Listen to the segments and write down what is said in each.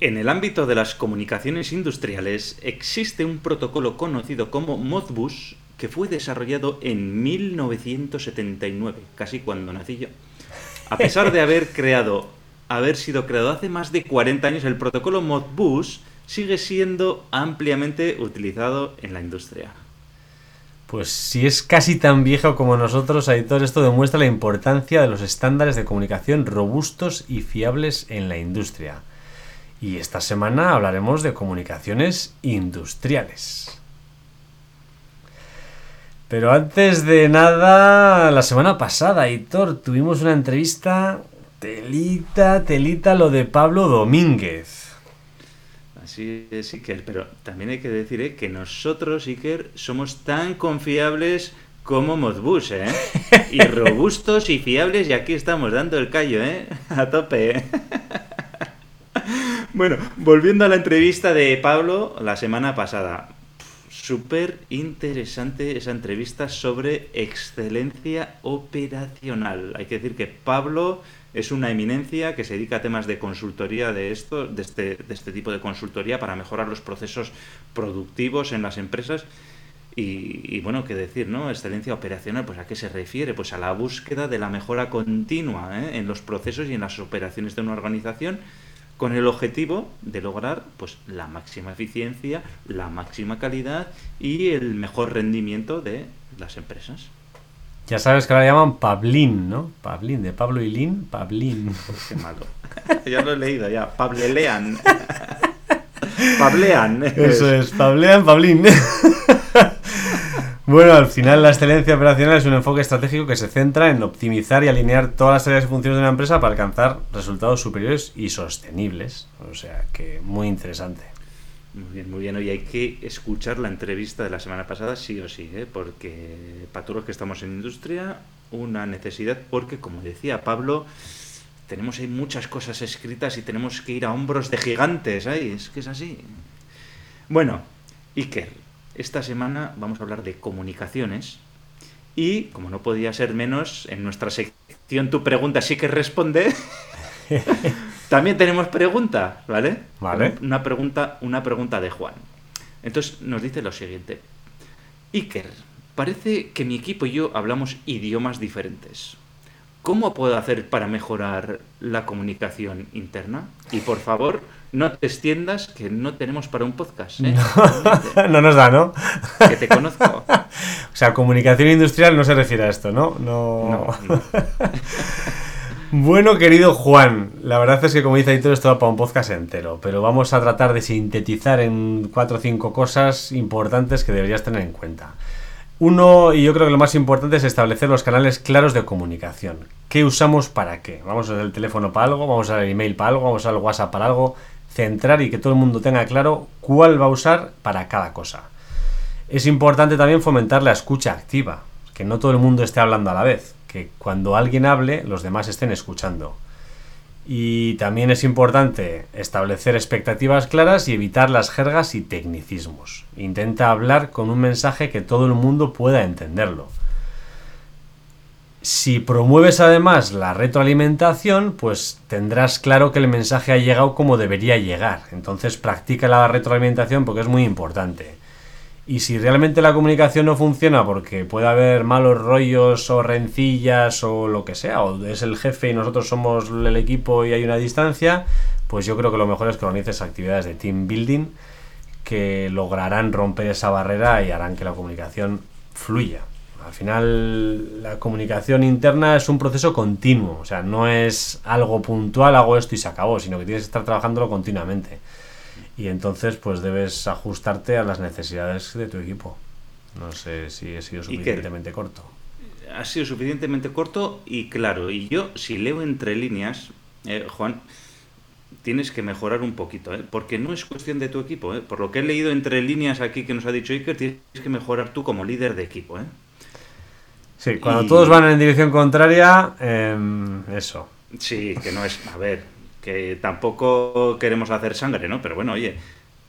En el ámbito de las comunicaciones industriales existe un protocolo conocido como Modbus que fue desarrollado en 1979, casi cuando nací yo. A pesar de haber creado, haber sido creado hace más de 40 años, el protocolo Modbus sigue siendo ampliamente utilizado en la industria. Pues si es casi tan viejo como nosotros, Aitor, esto demuestra la importancia de los estándares de comunicación robustos y fiables en la industria. Y esta semana hablaremos de comunicaciones industriales. Pero antes de nada, la semana pasada, Aitor, tuvimos una entrevista telita, telita lo de Pablo Domínguez. Así es, Iker, pero también hay que decir ¿eh? que nosotros, Iker, somos tan confiables como Modbus, ¿eh? Y robustos y fiables, y aquí estamos dando el callo, ¿eh? A tope, ¿eh? Bueno, volviendo a la entrevista de Pablo la semana pasada. Súper interesante esa entrevista sobre excelencia operacional. Hay que decir que Pablo es una eminencia que se dedica a temas de consultoría de esto, de este, de este tipo de consultoría para mejorar los procesos productivos en las empresas. Y, bueno, qué decir, ¿no? Excelencia operacional, pues a qué se refiere? Pues a la búsqueda de la mejora continua ¿eh? en los procesos y en las operaciones de una organización con el objetivo de lograr pues la máxima eficiencia, la máxima calidad y el mejor rendimiento de las empresas. Ya sabes que ahora llaman Pablín, ¿no? Pablín, de Pablo y Lin, Pablín. Qué malo. ya lo he leído ya, Pablelean. Pablean. Eso es, Pablean, Pablín. Bueno, al final la excelencia operacional es un enfoque estratégico que se centra en optimizar y alinear todas las áreas y funciones de una empresa para alcanzar resultados superiores y sostenibles. O sea que muy interesante. Muy bien, muy bien. Hoy hay que escuchar la entrevista de la semana pasada, sí o sí, ¿eh? porque para todos los que estamos en industria, una necesidad, porque como decía Pablo, tenemos ahí muchas cosas escritas y tenemos que ir a hombros de gigantes, ¿eh? es que es así. Bueno, Iker, esta semana vamos a hablar de comunicaciones y, como no podía ser menos, en nuestra sección Tu pregunta sí que responde. También tenemos pregunta, ¿vale? Vale. Una pregunta, una pregunta de Juan. Entonces nos dice lo siguiente. Iker, parece que mi equipo y yo hablamos idiomas diferentes. ¿Cómo puedo hacer para mejorar la comunicación interna? Y por favor, no te extiendas, que no tenemos para un podcast. ¿eh? No, nos da, ¿no? Que te conozco. o sea, comunicación industrial no se refiere a esto, ¿no? No. bueno, querido Juan, la verdad es que como dice Aitor, esto va para un podcast entero, pero vamos a tratar de sintetizar en cuatro o cinco cosas importantes que deberías tener en cuenta. Uno, y yo creo que lo más importante es establecer los canales claros de comunicación. ¿Qué usamos para qué? Vamos a usar el teléfono para algo, vamos a usar el email para algo, vamos a usar el WhatsApp para algo. Centrar y que todo el mundo tenga claro cuál va a usar para cada cosa. Es importante también fomentar la escucha activa, que no todo el mundo esté hablando a la vez, que cuando alguien hable los demás estén escuchando. Y también es importante establecer expectativas claras y evitar las jergas y tecnicismos. Intenta hablar con un mensaje que todo el mundo pueda entenderlo. Si promueves además la retroalimentación, pues tendrás claro que el mensaje ha llegado como debería llegar. Entonces practica la retroalimentación porque es muy importante. Y si realmente la comunicación no funciona porque puede haber malos rollos o rencillas o lo que sea, o es el jefe y nosotros somos el equipo y hay una distancia, pues yo creo que lo mejor es que organices actividades de team building que lograrán romper esa barrera y harán que la comunicación fluya. Al final la comunicación interna es un proceso continuo, o sea, no es algo puntual, hago esto y se acabó, sino que tienes que estar trabajándolo continuamente y entonces pues debes ajustarte a las necesidades de tu equipo. No sé si he sido suficientemente corto. Ha sido suficientemente corto y claro. Y yo, si leo entre líneas, eh, Juan, tienes que mejorar un poquito, ¿eh? porque no es cuestión de tu equipo. ¿eh? Por lo que he leído entre líneas aquí que nos ha dicho Iker, tienes que mejorar tú como líder de equipo. ¿eh? Sí, cuando todos van en dirección contraria, em, eso. Sí, que no es. A ver, que tampoco queremos hacer sangre, ¿no? Pero bueno, oye,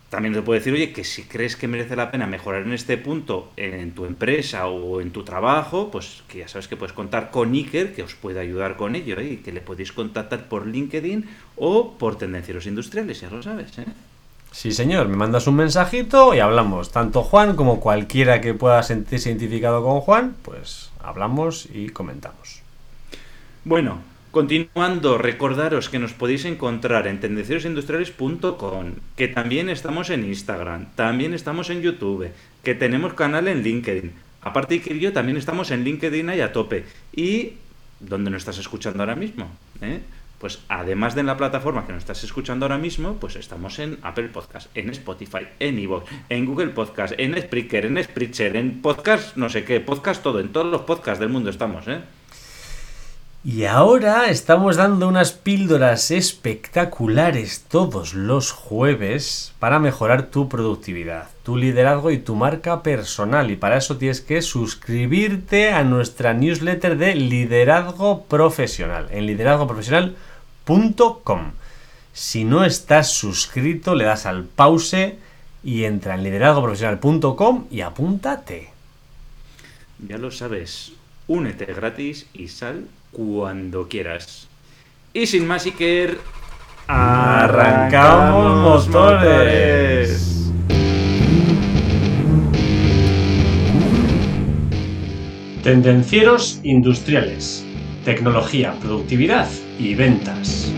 también te puedo decir, oye, que si crees que merece la pena mejorar en este punto en tu empresa o en tu trabajo, pues que ya sabes que puedes contar con Iker, que os puede ayudar con ello, ¿eh? y que le podéis contactar por LinkedIn o por Tendencieros Industriales, ya lo sabes. ¿eh? Sí, señor, me mandas un mensajito y hablamos. Tanto Juan como cualquiera que pueda sentirse identificado con Juan, pues hablamos y comentamos. Bueno, Continuando, recordaros que nos podéis encontrar en tendenciosindustriales.com, que también estamos en Instagram, también estamos en YouTube, que tenemos canal en LinkedIn. Aparte que yo también estamos en LinkedIn ahí a tope. ¿Y dónde nos estás escuchando ahora mismo? ¿Eh? Pues además de en la plataforma que nos estás escuchando ahora mismo, pues estamos en Apple Podcast, en Spotify, en Evox, en Google Podcast, en Spreaker, en Spreacher, en podcast, no sé qué, podcast todo, en todos los podcasts del mundo estamos, ¿eh? Y ahora estamos dando unas píldoras espectaculares todos los jueves para mejorar tu productividad, tu liderazgo y tu marca personal. Y para eso tienes que suscribirte a nuestra newsletter de liderazgo profesional en liderazgoprofesional.com. Si no estás suscrito, le das al pause y entra en liderazgoprofesional.com y apúntate. Ya lo sabes, únete gratis y sal cuando quieras. Y sin más, Iker, arrancamos motores. Tendencieros industriales, tecnología, productividad y ventas.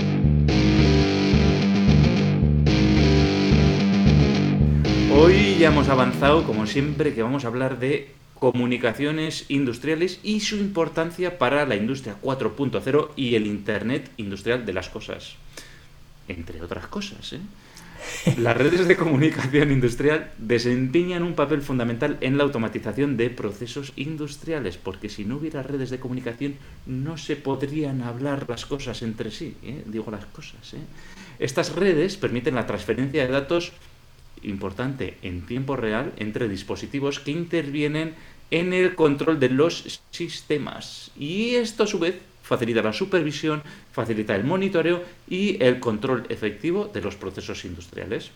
Hoy ya hemos avanzado, como siempre, que vamos a hablar de comunicaciones industriales y su importancia para la industria 4.0 y el Internet industrial de las cosas. Entre otras cosas. ¿eh? Las redes de comunicación industrial desempeñan un papel fundamental en la automatización de procesos industriales, porque si no hubiera redes de comunicación no se podrían hablar las cosas entre sí, ¿eh? digo las cosas. ¿eh? Estas redes permiten la transferencia de datos importante en tiempo real entre dispositivos que intervienen en el control de los sistemas. Y esto a su vez facilita la supervisión, facilita el monitoreo y el control efectivo de los procesos industriales.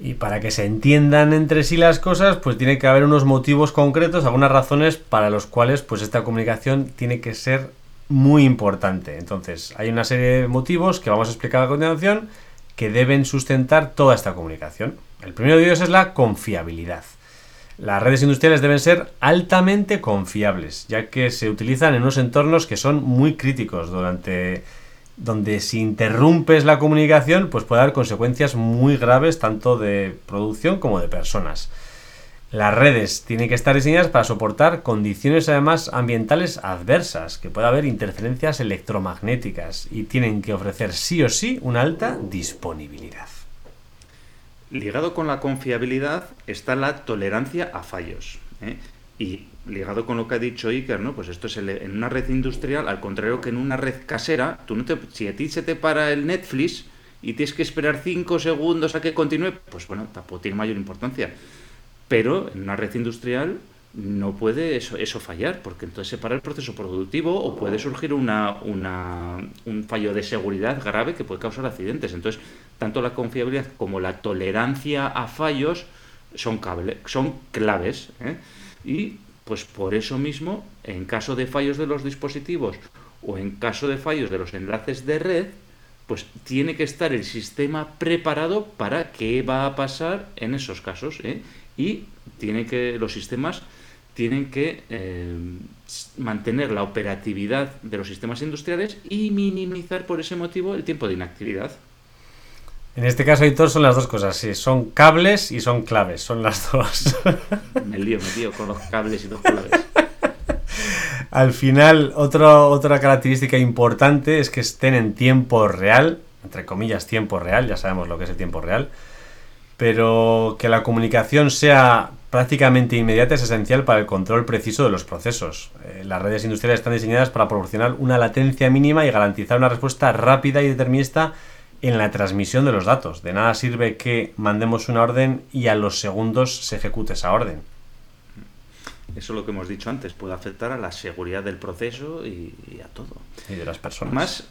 Y para que se entiendan entre sí las cosas, pues tiene que haber unos motivos concretos, algunas razones para los cuales pues esta comunicación tiene que ser muy importante. Entonces, hay una serie de motivos que vamos a explicar a continuación que deben sustentar toda esta comunicación. El primero de ellos es la confiabilidad. Las redes industriales deben ser altamente confiables, ya que se utilizan en unos entornos que son muy críticos, durante, donde si interrumpes la comunicación, pues puede haber consecuencias muy graves tanto de producción como de personas. Las redes tienen que estar diseñadas para soportar condiciones además ambientales adversas, que puede haber interferencias electromagnéticas y tienen que ofrecer sí o sí una alta disponibilidad. Ligado con la confiabilidad está la tolerancia a fallos. ¿eh? Y ligado con lo que ha dicho Iker, ¿no? Pues esto es en una red industrial, al contrario que en una red casera, tú no te, si a ti se te para el Netflix y tienes que esperar 5 segundos a que continúe, pues bueno, tampoco tiene mayor importancia. Pero en una red industrial no puede eso, eso fallar, porque entonces se para el proceso productivo o puede surgir una, un fallo de seguridad grave que puede causar accidentes. Entonces, tanto la confiabilidad como la tolerancia a fallos son, cable, son claves. ¿eh? Y pues por eso mismo, en caso de fallos de los dispositivos o en caso de fallos de los enlaces de red, pues tiene que estar el sistema preparado para qué va a pasar en esos casos. ¿eh? Y tiene que los sistemas tienen que eh, mantener la operatividad de los sistemas industriales y minimizar por ese motivo el tiempo de inactividad. En este caso, Editor, son las dos cosas. Sí, son cables y son claves. Son las dos. me lío, me lío con los cables y los claves. Al final, otra característica importante es que estén en tiempo real, entre comillas, tiempo real, ya sabemos lo que es el tiempo real, pero que la comunicación sea prácticamente inmediata es esencial para el control preciso de los procesos. Eh, las redes industriales están diseñadas para proporcionar una latencia mínima y garantizar una respuesta rápida y determinista en la transmisión de los datos. De nada sirve que mandemos una orden y a los segundos se ejecute esa orden. Eso es lo que hemos dicho antes, puede afectar a la seguridad del proceso y, a todo. Y de las personas. Más,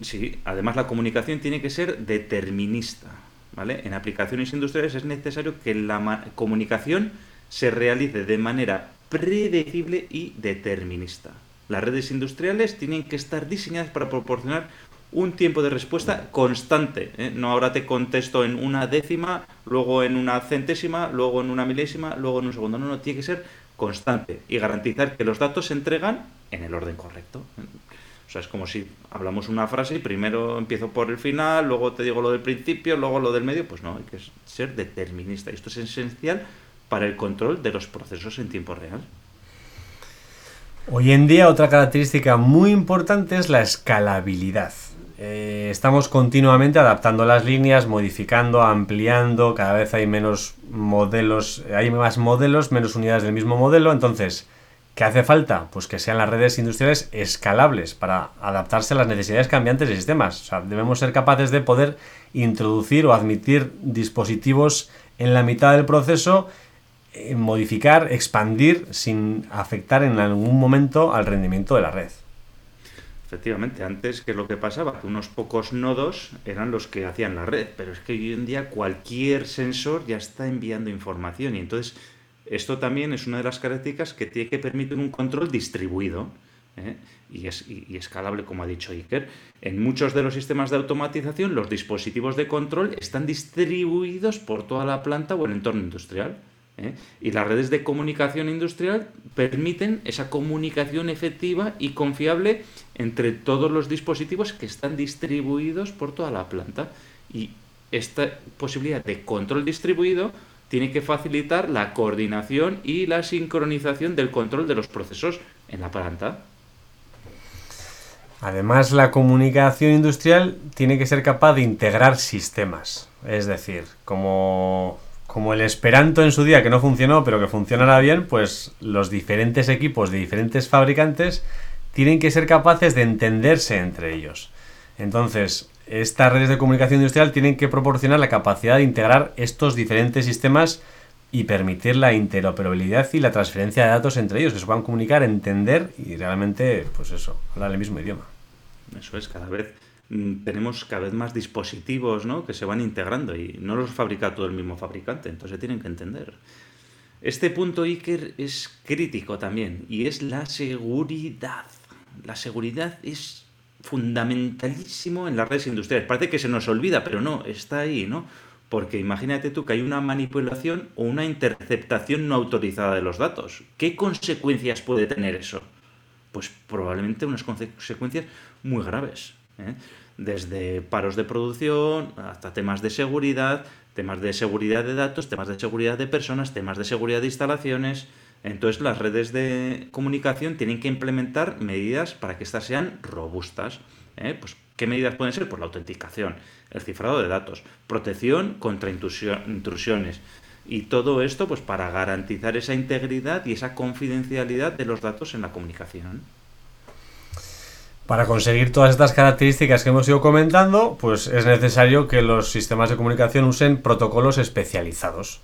sí, además la comunicación tiene que ser determinista. ¿Vale? En aplicaciones industriales es necesario que la comunicación se realice de manera predecible y determinista. Las redes industriales tienen que estar diseñadas para proporcionar un tiempo de respuesta constante. ¿eh? No ahora te contesto en una décima, luego en una centésima, luego en una milésima, luego en un segundo. No, no, tiene que ser constante y garantizar que los datos se entregan en el orden correcto. O sea, es como si hablamos una frase y primero empiezo por el final, luego te digo lo del principio, luego lo del medio. Pues no, hay que ser determinista. Y esto es esencial para el control de los procesos en tiempo real. Hoy en día otra característica muy importante es la escalabilidad. Eh, estamos continuamente adaptando las líneas, modificando, ampliando, cada vez hay menos modelos, hay más modelos, menos unidades del mismo modelo, entonces, ¿qué hace falta? Pues que sean las redes industriales escalables para adaptarse a las necesidades cambiantes de sistemas. O sea, debemos ser capaces de poder introducir o admitir dispositivos en la mitad del proceso eh, modificar, expandir sin afectar en algún momento al rendimiento de la red. Efectivamente, antes que lo que pasaba, unos pocos nodos eran los que hacían la red, pero es que hoy en día cualquier sensor ya está enviando información y entonces esto también es una de las características que tiene que permitir un control distribuido ¿eh? y, es, escalable, como ha dicho Iker. En muchos de los sistemas de automatización, los dispositivos de control están distribuidos por toda la planta o el entorno industrial. ¿eh? Y las redes de comunicación industrial permiten esa comunicación efectiva y confiable entre todos los dispositivos que están distribuidos por toda la planta. Y esta posibilidad de control distribuido tiene que facilitar la coordinación y la sincronización del control de los procesos en la planta. Además, la comunicación industrial tiene que ser capaz de integrar sistemas. Es decir, como como el Esperanto en su día que no funcionó, pero que funcionará bien, pues los diferentes equipos de diferentes fabricantes tienen que ser capaces de entenderse entre ellos. Entonces, estas redes de comunicación industrial tienen que proporcionar la capacidad de integrar estos diferentes sistemas y permitir la interoperabilidad y la transferencia de datos entre ellos, que se puedan comunicar, entender y realmente, pues eso, hablar el mismo idioma. Eso es, cada vez Mm, tenemos cada vez más dispositivos ¿no? que se van integrando y no los fabrica todo el mismo fabricante, entonces tienen que entender. Este punto Iker es crítico también y es la seguridad. La seguridad es fundamentalísimo en las redes industriales. Parece que se nos olvida, pero no, está ahí, ¿no? Porque imagínate tú que hay una manipulación o una interceptación no autorizada de los datos. ¿Qué consecuencias puede tener eso? Pues probablemente unas consecuencias muy graves. ¿eh? desde paros de producción hasta temas de seguridad, temas de seguridad de datos, temas de seguridad de personas, temas de seguridad de instalaciones. Entonces las redes de comunicación tienen que implementar medidas para que éstas sean robustas. ¿eh? Pues, ¿Qué medidas pueden ser? Pues la autenticación, el cifrado de datos, protección contra intrusiones. Y todo esto pues para garantizar esa integridad y esa confidencialidad de los datos en la comunicación. Para conseguir todas estas características que hemos ido comentando, pues es necesario que los sistemas de comunicación usen protocolos especializados.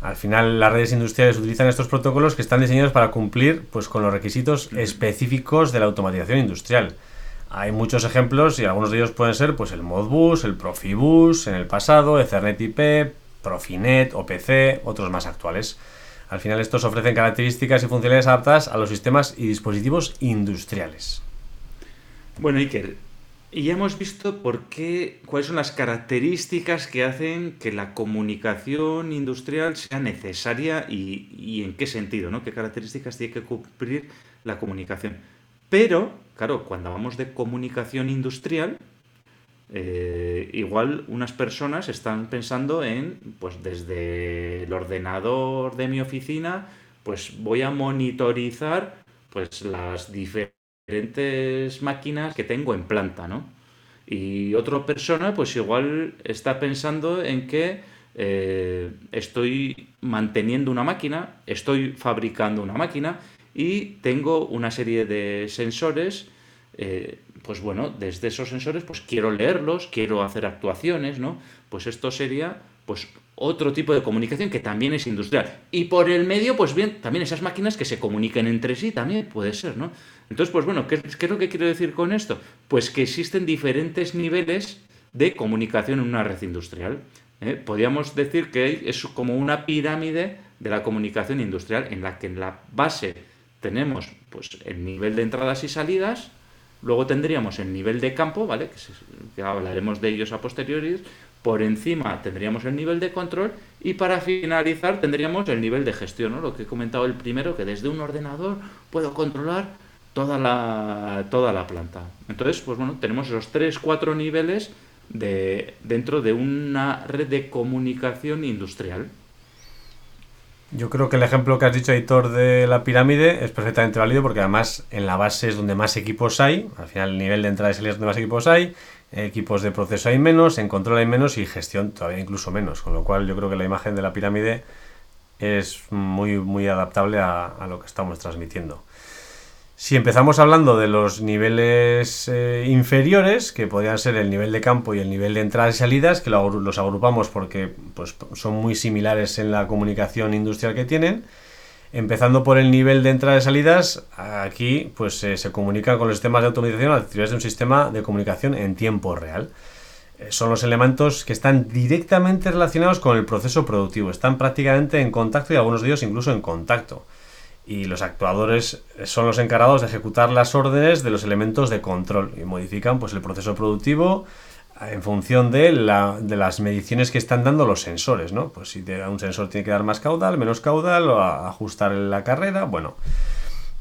Al final las redes industriales utilizan estos protocolos que están diseñados para cumplir pues, con los requisitos específicos de la automatización industrial. Hay muchos ejemplos y algunos de ellos pueden ser pues, el Modbus, el Profibus en el pasado, Ethernet IP, Profinet, OPC, otros más actuales. Al final estos ofrecen características y funcionalidades adaptadas a los sistemas y dispositivos industriales. Bueno, Iker, y ya hemos visto por qué, cuáles son las características que hacen que la comunicación industrial sea necesaria y, en qué sentido, ¿no? ¿Qué características tiene que cumplir la comunicación? Pero, claro, cuando hablamos de comunicación industrial, eh, igual unas personas están pensando en, pues desde el ordenador de mi oficina, pues voy a monitorizar pues las diferentes diferentes máquinas que tengo en planta, ¿no? Y otra persona, pues igual está pensando en que eh, estoy manteniendo una máquina, estoy fabricando una máquina y tengo una serie de sensores. Eh, pues bueno, desde esos sensores, pues quiero leerlos, quiero hacer actuaciones, ¿no? Pues esto sería, pues otro tipo de comunicación que también es industrial. Y por el medio, pues bien, también esas máquinas que se comuniquen entre sí también puede ser, ¿no? Entonces, pues bueno, ¿qué, es lo que quiero decir con esto? Pues que existen diferentes niveles de comunicación en una red industrial. ¿eh? Podríamos decir que es como una pirámide de la comunicación industrial en la que en la base tenemos pues, el nivel de entradas y salidas, luego tendríamos el nivel de campo, ¿vale? que, hablaremos de ellos a posteriori, por encima tendríamos el nivel de control y para finalizar tendríamos el nivel de gestión, ¿no? lo que he comentado el primero, que desde un ordenador puedo controlar toda la, toda la planta. Entonces, pues bueno, tenemos esos tres, cuatro niveles de, dentro de una red de comunicación industrial. Yo creo que el ejemplo que has dicho, Editor, de la pirámide es perfectamente válido porque además en la base es donde más equipos hay, al final el nivel de entrada y salida es donde más equipos hay, equipos de proceso hay menos, en control hay menos y gestión todavía incluso menos, con lo cual yo creo que la imagen de la pirámide es muy, muy adaptable a, lo que estamos transmitiendo. Si empezamos hablando de los niveles eh, inferiores, que podrían ser el nivel de campo y el nivel de entradas y salidas, que los agrupamos porque pues, son muy similares en la comunicación industrial que tienen, empezando por el nivel de entradas y salidas, aquí pues eh, se comunica con los sistemas de automatización a través de un sistema de comunicación en tiempo real. Eh, son los elementos que están directamente relacionados con el proceso productivo, están prácticamente en contacto y algunos de ellos incluso en contacto y los actuadores son los encargados de ejecutar las órdenes de los elementos de control y modifican pues, el proceso productivo en función de, la, de las mediciones que están dando los sensores, ¿no? Pues si un sensor tiene que dar más caudal, menos caudal, o ajustar la carrera, bueno.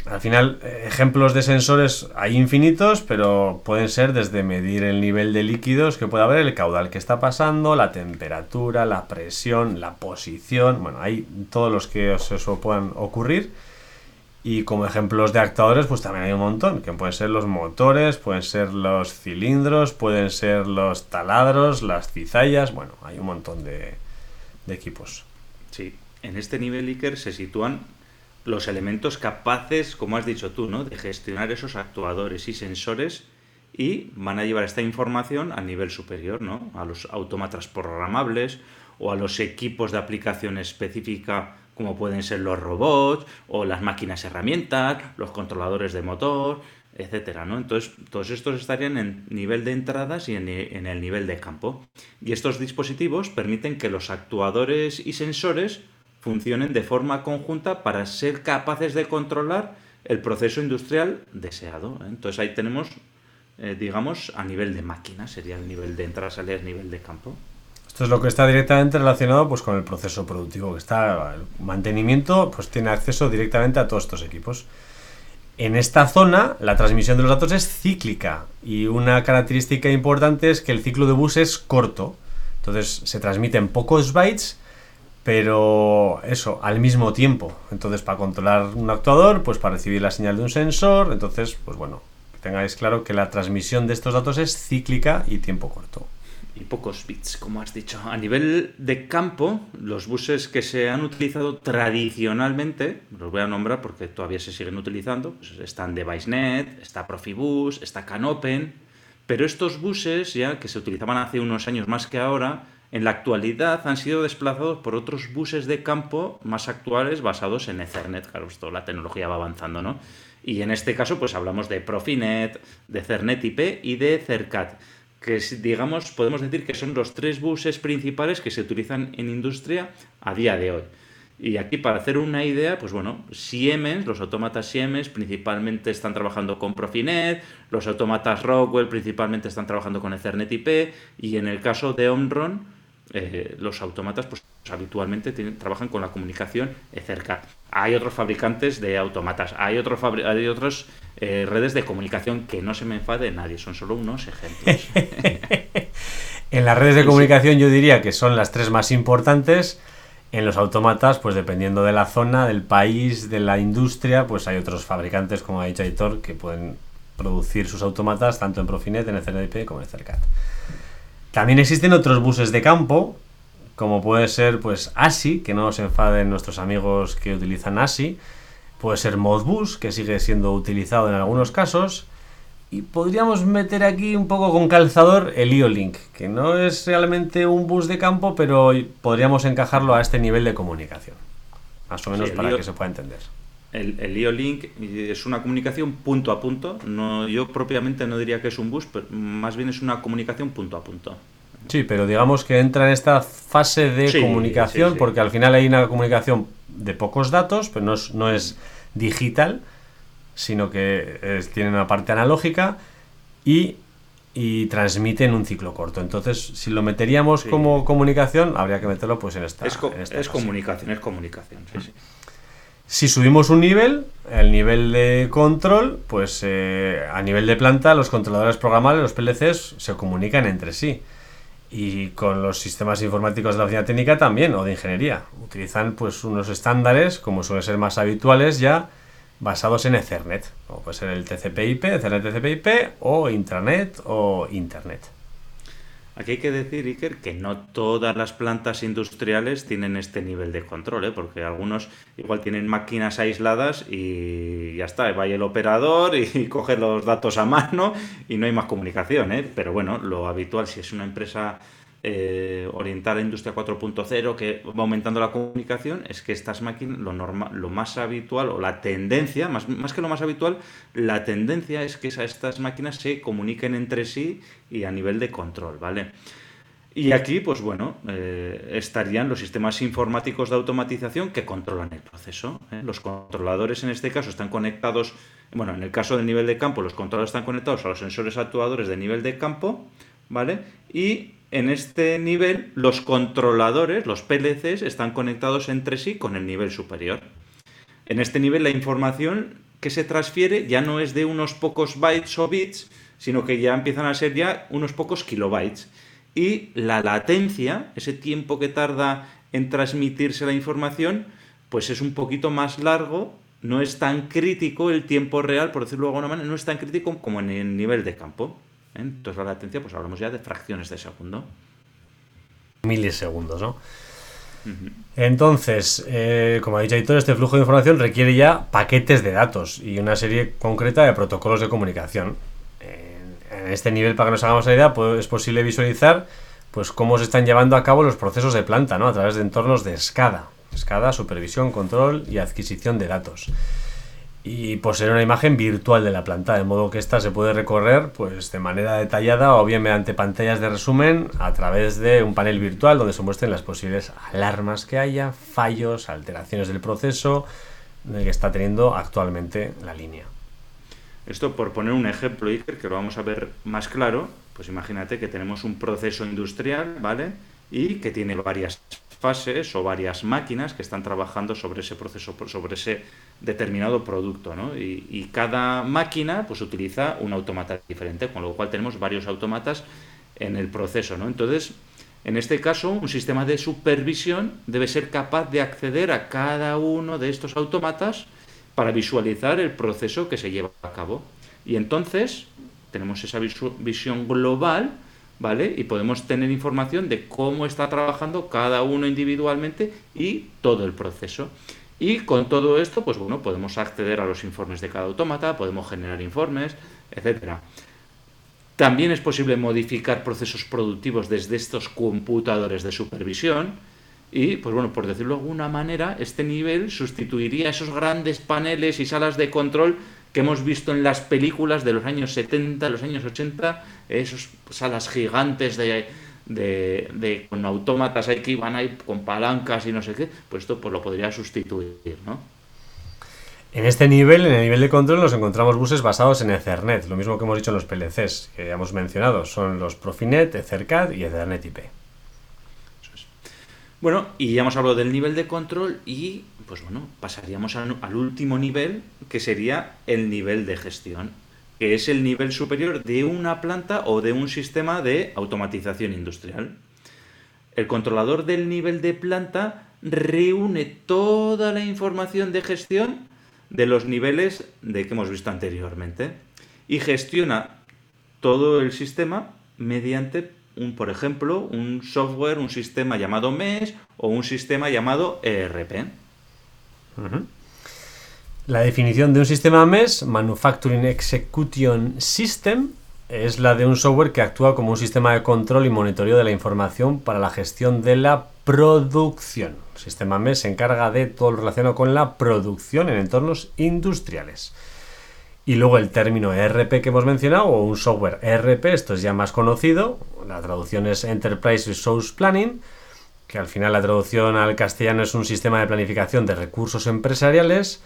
Al final, ejemplos de sensores hay infinitos, pero pueden ser desde medir el nivel de líquidos que puede haber, el caudal que está pasando, la temperatura, la presión, la posición, bueno, hay todos los que eso puedan ocurrir y como ejemplos de actuadores, pues también hay un montón, que pueden ser los motores, pueden ser los cilindros, pueden ser los taladros, las cizallas, bueno, hay un montón de, equipos. Sí, en este nivel Iker se sitúan los elementos capaces, como has dicho tú, ¿no? de gestionar esos actuadores y sensores y van a llevar esta información a nivel superior, ¿no? a los autómatas programables o a los equipos de aplicación específica como pueden ser los robots o las máquinas herramientas, los controladores de motor, etcétera, ¿no? Entonces, todos estos estarían en nivel de entradas y en, el nivel de campo. Y estos dispositivos permiten que los actuadores y sensores funcionen de forma conjunta para ser capaces de controlar el proceso industrial deseado. ¿eh? Entonces ahí tenemos, eh, digamos, a nivel de máquina, sería el nivel de entrada, salida, nivel de campo. Esto es lo que está directamente relacionado pues, con el proceso productivo, que está el mantenimiento, pues tiene acceso directamente a todos estos equipos. En esta zona, la transmisión de los datos es cíclica y una característica importante es que el ciclo de bus es corto. Entonces se transmiten pocos bytes, pero eso, al mismo tiempo. Entonces, para controlar un actuador, pues para recibir la señal de un sensor, entonces, pues bueno, tengáis claro que la transmisión de estos datos es cíclica y tiempo corto y pocos bits, como has dicho. A nivel de campo, los buses que se han utilizado tradicionalmente, los voy a nombrar porque todavía se siguen utilizando, pues están DeviceNet, está Profibus, está Canopen, pero estos buses ya que se utilizaban hace unos años más que ahora, en la actualidad han sido desplazados por otros buses de campo más actuales basados en Ethernet. Claro, esto, la tecnología va avanzando, ¿no? Y en este caso, pues hablamos de Profinet, de Cernet IP y de Cercat que digamos, podemos decir que son los tres buses principales que se utilizan en industria a día de hoy. Y aquí para hacer una idea, pues bueno, Siemens, los autómatas Siemens principalmente están trabajando con Profinet, los autómatas Rockwell principalmente están trabajando con Ethernet IP y en el caso de Omron, eh, los autómatas pues habitualmente trabajan con la comunicación Ethercat. Hay otros fabricantes de autómatas, hay, otros hay otros eh, redes de comunicación que no se me enfade nadie, son solo unos ejemplos. en las redes de comunicación yo diría que son las tres más importantes. En los autómatas, pues dependiendo de la zona, del país, de la industria, pues hay otros fabricantes, como ha dicho Aitor, que pueden producir sus autómatas tanto en Profinet, en el CNIP como en el CERCAT. También existen otros buses de campo, como puede ser pues ASI, que no se enfaden nuestros amigos que utilizan ASI, puede ser Modbus, que sigue siendo utilizado en algunos casos, y podríamos meter aquí un poco con calzador el IO-Link, que no es realmente un bus de campo, pero podríamos encajarlo a este nivel de comunicación, más o menos para que se pueda entender. El, el IO-Link es una comunicación punto a punto. No, yo propiamente no diría que es un bus, pero más bien es una comunicación punto a punto. Sí, pero digamos que entra en esta fase de comunicación, porque al final hay una comunicación de pocos datos, pero no es, no es digital, sino que tiene una parte analógica y, y transmite en un ciclo corto. Entonces, si lo meteríamos como comunicación, habría que meterlo pues en esta. Es, es comunicación, es comunicación. Si subimos un nivel, el nivel de control, pues eh, a nivel de planta, los controladores programables, los PLCs, se comunican entre sí. Y con los sistemas informáticos de la oficina técnica también, o de ingeniería. Utilizan pues unos estándares, como suelen ser más habituales ya, basados en Ethernet. O puede ser el TCP/IP, Ethernet TCP/IP, o intranet o Internet. Aquí hay que decir, Iker, que no todas las plantas industriales tienen este nivel de control, ¿eh? porque algunos igual tienen máquinas aisladas y ya está, va el operador y coge los datos a mano y no hay más comunicación. ¿eh? Pero bueno, lo habitual, si es una empresa eh, orientar a Industria 4.0 que va aumentando la comunicación es que estas máquinas, lo, normal, lo más habitual o la tendencia, más, más que lo más habitual, la tendencia es que estas máquinas se comuniquen entre sí y a nivel de control, ¿vale? Y aquí, pues bueno, eh, estarían los sistemas informáticos de automatización que controlan el proceso. ¿eh? Los controladores en este caso están conectados, bueno, en el caso del nivel de campo, los controladores están conectados a los sensores actuadores de nivel de campo, ¿vale? Y en este nivel los controladores, los PLCs, están conectados entre sí con el nivel superior. En este nivel la información que se transfiere ya no es de unos pocos bytes o bits, sino que ya empiezan a ser ya unos pocos kilobytes. Y la latencia, ese tiempo que tarda en transmitirse la información, pues es un poquito más largo, no es tan crítico el tiempo real, por decirlo de alguna manera, no es tan crítico como en el nivel de campo. ¿Eh? Entonces la latencia, pues hablamos ya de fracciones de segundo. Milisegundos, ¿no? Entonces, eh, como ha dicho Aitor, este flujo de información requiere ya paquetes de datos y una serie concreta de protocolos de comunicación. En, este nivel, para que nos hagamos la idea, pues, es posible visualizar pues, cómo se están llevando a cabo los procesos de planta ¿no? a través de entornos de SCADA. SCADA, supervisión, control y adquisición de datos y poseer una imagen virtual de la planta, de modo que ésta se puede recorrer pues, de manera detallada o bien mediante pantallas de resumen a través de un panel virtual donde se muestren las posibles alarmas que haya, fallos, alteraciones del proceso que está teniendo actualmente la línea. Esto por poner un ejemplo, Iker, que lo vamos a ver más claro, pues imagínate que tenemos un proceso industrial, ¿vale? Y que tiene varias fases o varias máquinas que están trabajando sobre ese proceso, sobre ese determinado producto, ¿no? Y, cada máquina pues utiliza un automata diferente, con lo cual tenemos varios automatas en el proceso, ¿no? Entonces, en este caso, un sistema de supervisión debe ser capaz de acceder a cada uno de estos automatas para visualizar el proceso que se lleva a cabo. Y entonces tenemos esa visión global ¿vale? Y podemos tener información de cómo está trabajando cada uno individualmente y todo el proceso. Y con todo esto, pues bueno, podemos acceder a los informes de cada autómata, podemos generar informes, etcétera. También es posible modificar procesos productivos desde estos computadores de supervisión. Y, pues bueno, por decirlo de alguna manera, este nivel sustituiría esos grandes paneles y salas de control que hemos visto en las películas de los años 70, los años 80, esas salas gigantes de, de, con autómatas ahí que iban ahí con palancas y no sé qué, pues esto pues lo podría sustituir, ¿no? En este nivel, en el nivel de control, nos encontramos buses basados en Ethernet, lo mismo que hemos dicho en los PLCs, que ya hemos mencionado, son los Profinet, Ethercad y Ethernet IP. Bueno, y ya hemos hablado del nivel de control y, pues bueno, pasaríamos al, último nivel, que sería el nivel de gestión, que es el nivel superior de una planta o de un sistema de automatización industrial. El controlador del nivel de planta reúne toda la información de gestión de los niveles de que hemos visto anteriormente y gestiona todo el sistema mediante un, por ejemplo, un software, un sistema llamado MES o un sistema llamado ERP. La definición de un sistema MES, Manufacturing Execution System, es la de un software que actúa como un sistema de control y monitoreo de la información para la gestión de la producción. El sistema MES se encarga de todo lo relacionado con la producción en entornos industriales. Y luego el término ERP que hemos mencionado, o un software ERP, esto es ya más conocido, la traducción es Enterprise Resource Planning, que al final la traducción al castellano es un sistema de planificación de recursos empresariales.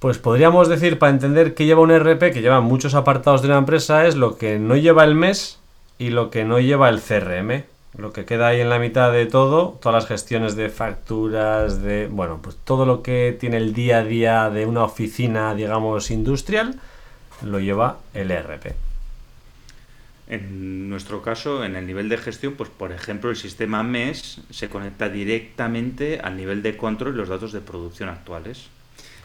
Pues podríamos decir, para entender que lleva un ERP, que lleva muchos apartados de una empresa, es lo que no lleva el mes y lo que no lleva el CRM. Lo que queda ahí en la mitad de todo, todas las gestiones de facturas, de, bueno, pues todo lo que tiene el día a día de una oficina, digamos, industrial, lo lleva el ERP. En nuestro caso, en el nivel de gestión, pues por ejemplo, el sistema MES se conecta directamente al nivel de control y los datos de producción actuales.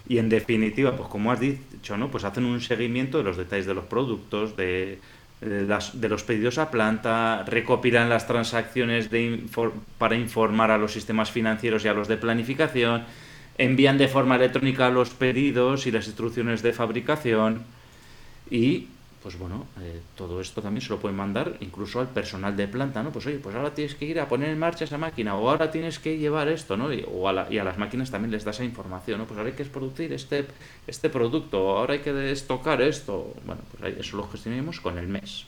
Y en definitiva, pues como has dicho, ¿no? Pues hacen un seguimiento de los detalles de los productos, de eh, de los pedidos a planta, recopilan las transacciones para informar a los sistemas financieros y a los de planificación, envían de forma electrónica los pedidos y las instrucciones de fabricación y pues bueno, eh, todo esto también se lo pueden mandar incluso al personal de planta, ¿no? Pues oye, pues ahora tienes que ir a poner en marcha esa máquina, o ahora tienes que llevar esto, ¿no? Y, o a las máquinas también les da esa información, ¿no? Pues ahora hay que producir este, este producto, ahora hay que estocar esto. Bueno, pues eso lo gestionamos con el mes.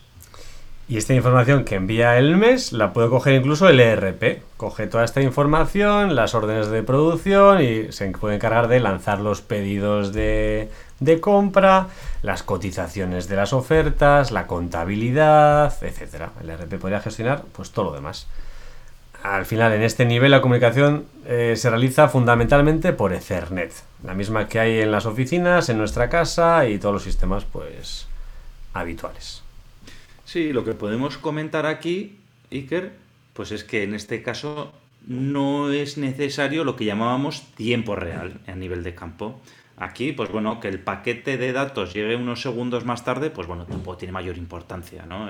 Y esta información que envía el mes la puede coger incluso el ERP. Coge toda esta información, las órdenes de producción y se puede encargar de lanzar los pedidos de, de compra, las cotizaciones de las ofertas, la contabilidad, etcétera. El ERP podría gestionar pues todo lo demás. Al final, en este nivel, la comunicación eh, se realiza fundamentalmente por Ethernet, la misma que hay en las oficinas, en nuestra casa y todos los sistemas pues habituales. Sí, lo que podemos comentar aquí, Iker, pues es que en este caso no es necesario lo que llamábamos tiempo real a nivel de campo. Aquí, pues bueno, que el paquete de datos llegue unos segundos más tarde, pues bueno, tampoco tiene mayor importancia, ¿no?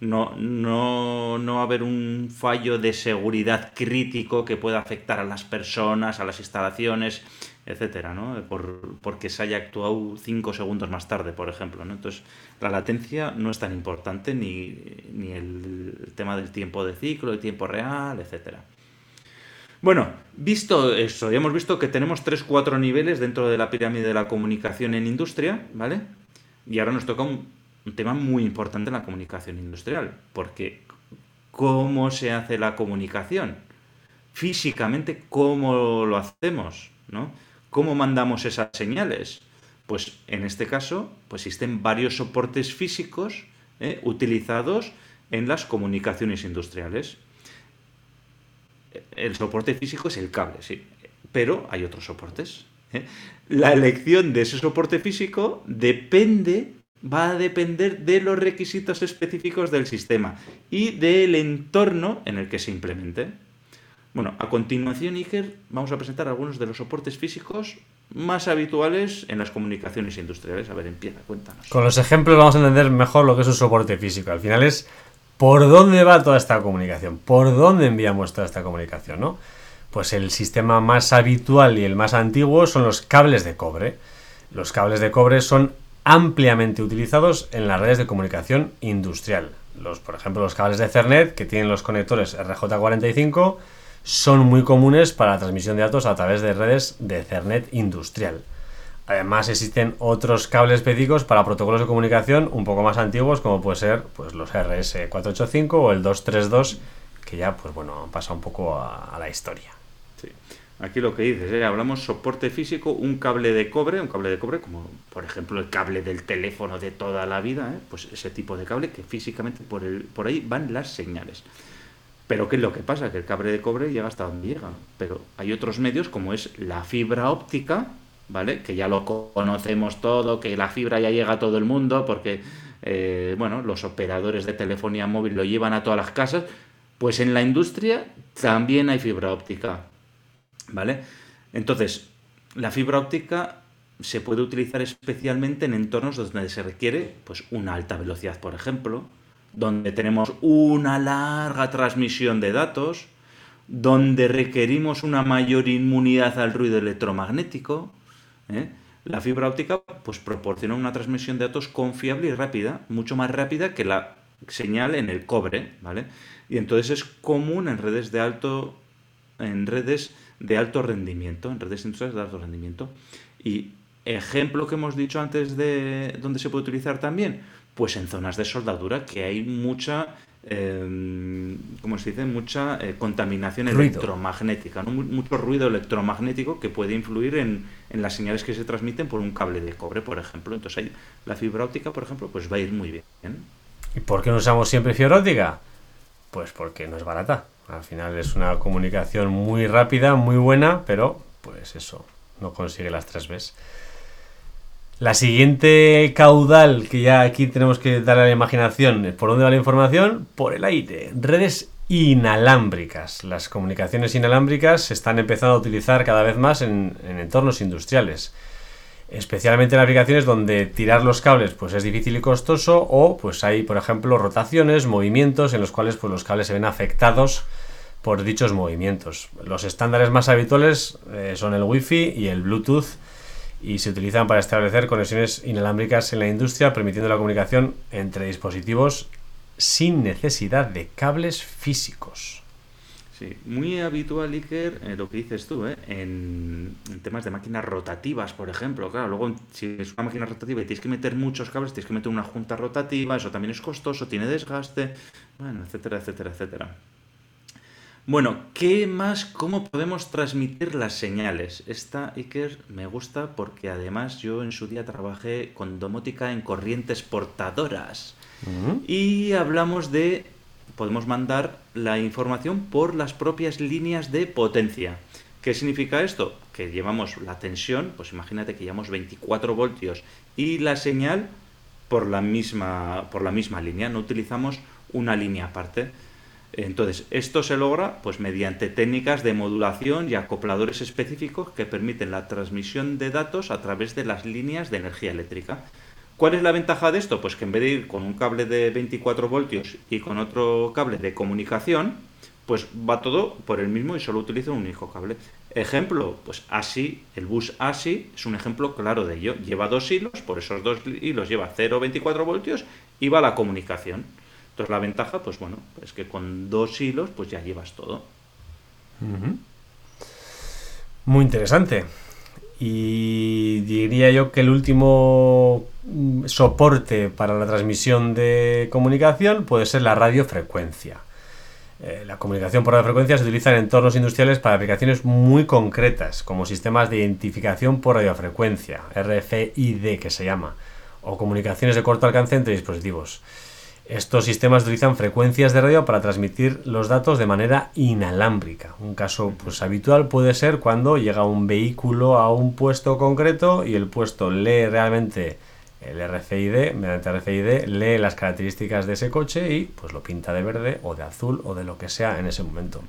no, no, no haber un fallo de seguridad crítico que pueda afectar a las personas, a las instalaciones, etcétera, ¿no? Por, porque se haya actuado cinco segundos más tarde, por ejemplo, ¿no? Entonces, la latencia no es tan importante ni, ni el tema del tiempo de ciclo, el tiempo real, etcétera. Bueno, visto eso, ya hemos visto que tenemos 3-4 niveles dentro de la pirámide de la comunicación en industria, ¿vale? Y ahora nos toca un, tema muy importante en la comunicación industrial, porque ¿cómo se hace la comunicación? Físicamente, ¿cómo lo hacemos? ¿no? ¿Cómo mandamos esas señales? Pues en este caso, pues existen varios soportes físicos ¿eh? utilizados en las comunicaciones industriales el soporte físico es el cable, sí, pero hay otros soportes. ¿eh? La elección de ese soporte físico depende, va a depender de los requisitos específicos del sistema y del entorno en el que se implemente. Bueno, a continuación, Iker, vamos a presentar algunos de los soportes físicos más habituales en las comunicaciones industriales. A ver, empieza, cuéntanos. Con los ejemplos vamos a entender mejor lo que es un soporte físico. Al final es ¿Por dónde va toda esta comunicación? ¿Por dónde enviamos toda esta comunicación? ¿no? Pues el sistema más habitual y el más antiguo son los cables de cobre. Los cables de cobre son ampliamente utilizados en las redes de comunicación industrial. Los, por ejemplo, los cables de Ethernet que tienen los conectores RJ45 son muy comunes para la transmisión de datos a través de redes de Ethernet industrial. Además existen otros cables específicos para protocolos de comunicación un poco más antiguos como puede ser pues, los RS485 o el 232 que ya pues bueno pasa un poco a, la historia. Sí. Aquí lo que dices, ¿eh? hablamos soporte físico, un cable de cobre, un cable de cobre como por ejemplo el cable del teléfono de toda la vida, ¿eh? pues ese tipo de cable que físicamente por, el, por ahí van las señales. Pero ¿qué es lo que pasa? Que el cable de cobre llega hasta donde llega. Pero hay otros medios como es la fibra óptica, ¿vale? Que ya lo conocemos todo, que la fibra ya llega a todo el mundo, porque, eh, bueno, los operadores de telefonía móvil lo llevan a todas las casas, pues en la industria también hay fibra óptica, ¿vale? Entonces, la fibra óptica se puede utilizar especialmente en entornos donde se requiere, pues, una alta velocidad, por ejemplo, donde tenemos una larga transmisión de datos, donde requerimos una mayor inmunidad al ruido electromagnético, ¿eh? La fibra óptica pues, proporciona una transmisión de datos confiable y rápida, mucho más rápida que la señal en el cobre, ¿vale? Y entonces es común en redes de alto, en redes de alto rendimiento, en redes industriales de alto rendimiento. Y ejemplo que hemos dicho antes de dónde se puede utilizar también, pues en zonas de soldadura que hay mucha eh, ¿cómo se dice? Mucha eh, contaminación electromagnética, mucho ruido electromagnético que puede influir en, las señales que se transmiten por un cable de cobre, por ejemplo. Entonces ahí la fibra óptica, por ejemplo, pues va a ir muy bien. ¿Y por qué no usamos siempre fibra óptica? Pues porque no es barata. Al final es una comunicación muy rápida, muy buena, pero pues eso, no consigue las tres veces. La siguiente caudal que ya aquí tenemos que dar a la imaginación, ¿por dónde va la información? Por el aire. Redes inalámbricas. Las comunicaciones inalámbricas se están empezando a utilizar cada vez más en, entornos industriales. Especialmente en aplicaciones donde tirar los cables pues es difícil y costoso o pues hay por ejemplo rotaciones, movimientos en los cuales pues los cables se ven afectados por dichos movimientos. Los estándares más habituales eh, son el Wi-Fi y el Bluetooth y se utilizan para establecer conexiones inalámbricas en la industria, permitiendo la comunicación entre dispositivos sin necesidad de cables físicos. Sí, muy habitual, Iker, eh, lo que dices tú, eh, en, temas de máquinas rotativas, por ejemplo. Claro, luego, si es una máquina rotativa y tienes que meter muchos cables, tienes que meter una junta rotativa, eso también es costoso, tiene desgaste, bueno, etcétera, etcétera, etcétera. Bueno, ¿qué más? ¿Cómo podemos transmitir las señales? Esta Iker me gusta porque además yo en su día trabajé con domótica en corrientes portadoras. Y hablamos de, podemos mandar la información por las propias líneas de potencia. ¿Qué significa esto? Que llevamos la tensión, pues imagínate que llevamos 24 voltios y la señal por la misma, por la misma línea, no utilizamos una línea aparte. Entonces, esto se logra pues, mediante técnicas de modulación y acopladores específicos que permiten la transmisión de datos a través de las líneas de energía eléctrica. ¿Cuál es la ventaja de esto? Pues que en vez de ir con un cable de 24 voltios y con otro cable de comunicación, pues va todo por el mismo y solo utiliza un único cable. Ejemplo, pues ASI, el bus ASI es un ejemplo claro de ello. Lleva dos hilos, por esos dos hilos lleva 0,24 voltios y va la comunicación. Entonces la ventaja, pues bueno, es que con dos hilos pues ya llevas todo. Muy interesante. Y diría yo que el último mm, soporte para la transmisión de comunicación puede ser la radiofrecuencia. Eh, la comunicación por radiofrecuencia se utiliza en entornos industriales para aplicaciones muy concretas, como sistemas de identificación por radiofrecuencia, RFID que se llama, o comunicaciones de corto alcance entre dispositivos. Estos sistemas utilizan frecuencias de radio para transmitir los datos de manera inalámbrica. Un caso pues, habitual puede ser cuando llega un vehículo a un puesto concreto y el puesto lee realmente el RFID, mediante RFID, lee las características de ese coche y pues lo pinta de verde o de azul o de lo que sea en ese momento.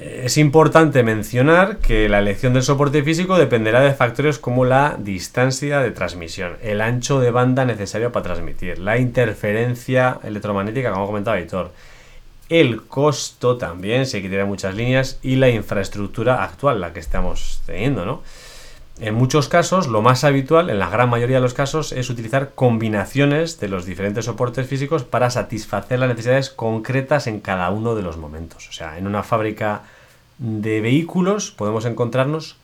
Es importante mencionar que la elección del soporte físico dependerá de factores como la distancia de transmisión, el ancho de banda necesario para transmitir, la interferencia electromagnética, como ha comentado Víctor, el costo también, si hay que tirar muchas líneas, y la infraestructura actual, la que estamos teniendo, ¿no? En muchos casos, lo más habitual, en la gran mayoría de los casos, es utilizar combinaciones de los diferentes soportes físicos para satisfacer las necesidades concretas en cada uno de los momentos. O sea, en una fábrica de vehículos podemos encontrarnos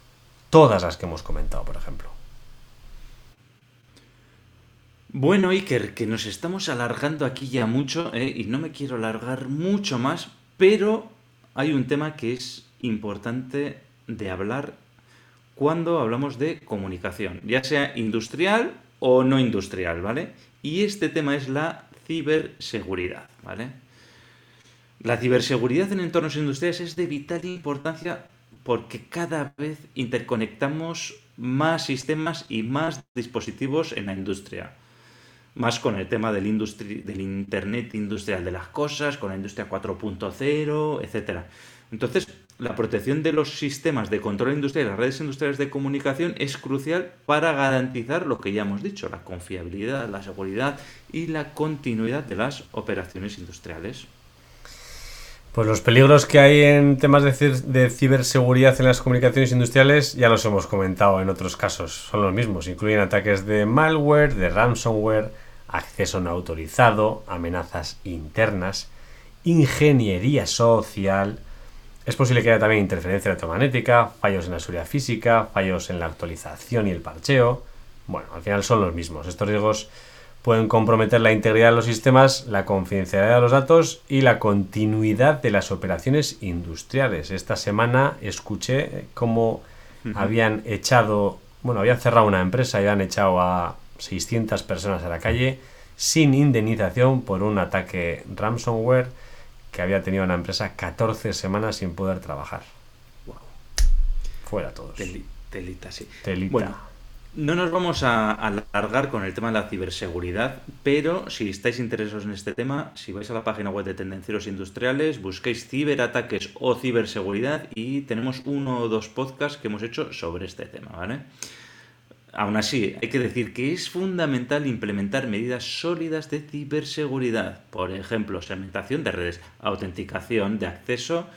todas las que hemos comentado, por ejemplo. Bueno, Iker, que nos estamos alargando aquí ya mucho, ¿eh? y no me quiero alargar mucho más, pero hay un tema que es importante de hablar cuando hablamos de comunicación, ya sea industrial o no industrial, ¿vale? Y este tema es la ciberseguridad, ¿vale? La ciberseguridad en entornos industriales es de vital importancia porque cada vez interconectamos más sistemas y más dispositivos en la industria. Más con el tema del, del Internet industrial de las cosas, con la industria 4.0, etc. Entonces, la protección de los sistemas de control industrial y las redes industriales de comunicación es crucial para garantizar lo que ya hemos dicho, la confiabilidad, la seguridad y la continuidad de las operaciones industriales. Pues los peligros que hay en temas de, ciberseguridad en las comunicaciones industriales ya los hemos comentado en otros casos, son los mismos, incluyen ataques de malware, de ransomware, acceso no autorizado, amenazas internas, ingeniería social, Es posible que haya también interferencia electromagnética, fallos en la seguridad física, fallos en la actualización y el parcheo. Bueno, al final son los mismos. Estos riesgos pueden comprometer la integridad de los sistemas, la confidencialidad de los datos y la continuidad de las operaciones industriales. Esta semana escuché cómo habían echado, bueno, habían cerrado una empresa y habían echado a 600 personas a la calle sin indemnización por un ataque ransomware que había tenido una empresa 14 semanas sin poder trabajar. Wow. Fuera todos. telita, sí. Telita. Bueno, no nos vamos a alargar con el tema de la ciberseguridad, pero si estáis interesados en este tema, si vais a la página web de Tendencieros Industriales, busquéis ciberataques o ciberseguridad y tenemos uno o dos podcasts que hemos hecho sobre este tema, ¿vale? Aún así, hay que decir que es fundamental implementar medidas sólidas de ciberseguridad, por ejemplo, segmentación de redes, autenticación de acceso,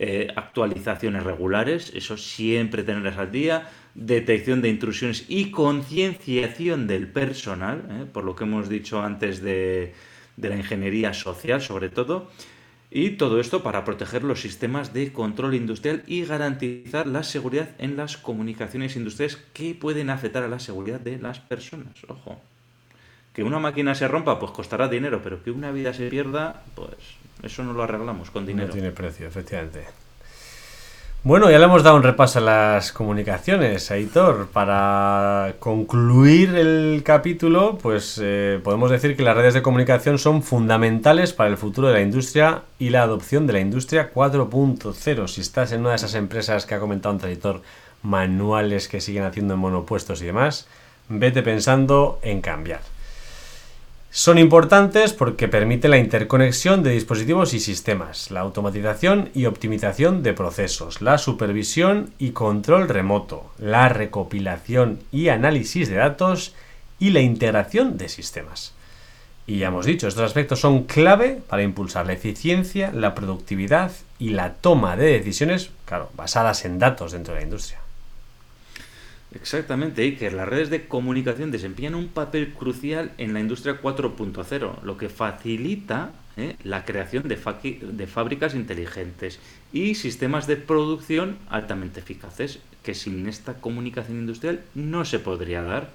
eh, actualizaciones regulares, eso siempre tenerlas al día, detección de intrusiones y concienciación del personal, ¿eh? por lo que hemos dicho antes de, la ingeniería social sobre todo, y todo esto para proteger los sistemas de control industrial y garantizar la seguridad en las comunicaciones industriales que pueden afectar a la seguridad de las personas. Ojo, que una máquina se rompa, pues costará dinero, pero que una vida se pierda, pues eso no lo arreglamos con dinero. No tiene precio, efectivamente. Bueno, ya le hemos dado un repaso a las comunicaciones, Aitor. Para concluir el capítulo, pues eh, podemos decir que las redes de comunicación son fundamentales para el futuro de la industria y la adopción de la industria 4.0. Si estás en una de esas empresas que ha comentado un Aitor, manuales que siguen haciendo en monopuestos y demás, vete pensando en cambiar. Son importantes porque permiten la interconexión de dispositivos y sistemas, la automatización y optimización de procesos, la supervisión y control remoto, la recopilación y análisis de datos y la integración de sistemas. Y ya hemos dicho, estos aspectos son clave para impulsar la eficiencia, la productividad y la toma de decisiones, claro, basadas en datos dentro de la industria. Exactamente, Iker. Las redes de comunicación desempeñan un papel crucial en la industria 4.0, lo que facilita ¿eh? la creación de, de fábricas inteligentes y sistemas de producción altamente eficaces, que sin esta comunicación industrial no se podría dar.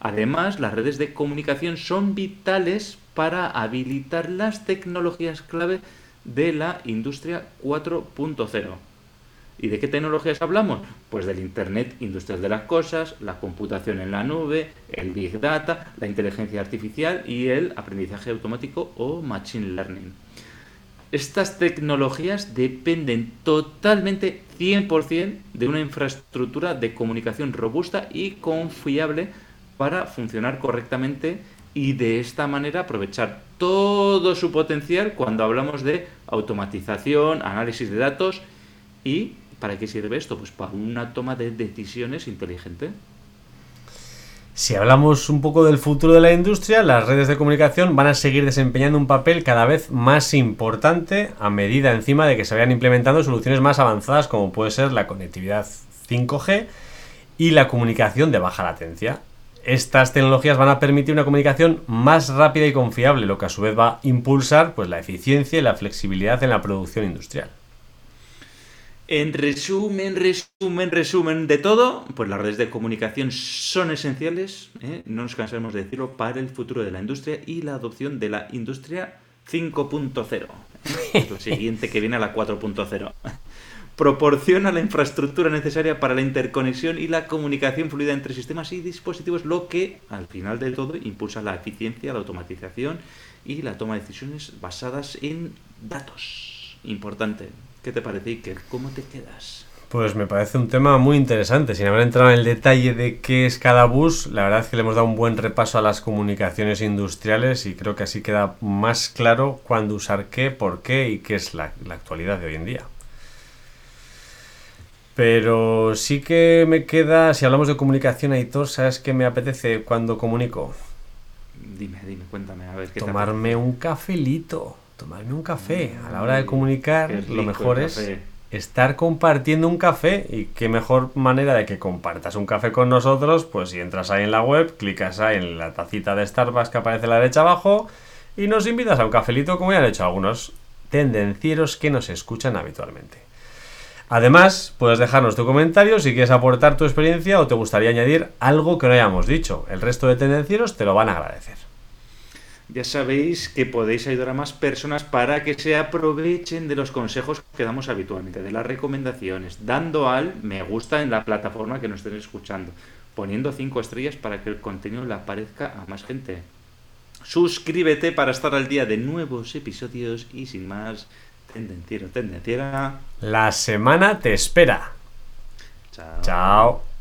Además, las redes de comunicación son vitales para habilitar las tecnologías clave de la industria 4.0 ¿Y de qué tecnologías hablamos? Pues del Internet Industrial de las Cosas, la computación en la nube, el Big Data, la inteligencia artificial y el aprendizaje automático o Machine Learning. Estas tecnologías dependen totalmente 100% de una infraestructura de comunicación robusta y confiable para funcionar correctamente y de esta manera aprovechar todo su potencial cuando hablamos de automatización, análisis de datos y ¿Para qué sirve esto? Pues para una toma de decisiones inteligente. Si hablamos un poco del futuro de la industria, las redes de comunicación van a seguir desempeñando un papel cada vez más importante a medida encima de que se vayan implementando soluciones más avanzadas como puede ser la conectividad 5G y la comunicación de baja latencia. Estas tecnologías van a permitir una comunicación más rápida y confiable, lo que a su vez va a impulsar pues, la eficiencia y la flexibilidad en la producción industrial. En resumen, resumen, resumen de todo, pues las redes de comunicación son esenciales, ¿eh? no nos cansaremos de decirlo, para el futuro de la industria y la adopción de la industria 5.0. Es lo siguiente que viene a la 4.0. Proporciona la infraestructura necesaria para la interconexión y la comunicación fluida entre sistemas y dispositivos, lo que, al final del todo, impulsa la eficiencia, la automatización y la toma de decisiones basadas en datos. Importante. ¿Qué te parece, Iker? ¿Cómo te quedas? Pues me parece un tema muy interesante. Sin haber entrado en el detalle de qué es cada bus, la verdad es que le hemos dado un buen repaso a las comunicaciones industriales y creo que así queda más claro cuándo usar qué, por qué y qué es la, actualidad de hoy en día. Pero sí que me queda, si hablamos de comunicación, Aitor, ¿sabes qué me apetece cuando comunico? Dime, dime, cuéntame, a ver qué Tomarme un cafelito tomarme un café. A la hora de comunicar, lo mejor es estar compartiendo un café. Y qué mejor manera de que compartas un café con nosotros, pues si entras ahí en la web, clicas ahí en la tacita de Starbucks que aparece a la derecha abajo y nos invitas a un cafelito como ya han hecho algunos tendencieros que nos escuchan habitualmente. Además, puedes dejarnos tu comentario si quieres aportar tu experiencia o te gustaría añadir algo que no hayamos dicho. El resto de tendencieros te lo van a agradecer. Ya sabéis que podéis ayudar a más personas para que se aprovechen de los consejos que damos habitualmente, de las recomendaciones, dando al me gusta en la plataforma que nos estén escuchando, poniendo cinco estrellas para que el contenido le aparezca a más gente. Suscríbete para estar al día de nuevos episodios y sin más, tendenciero, tendenciera. La semana te espera. Chao. Chao.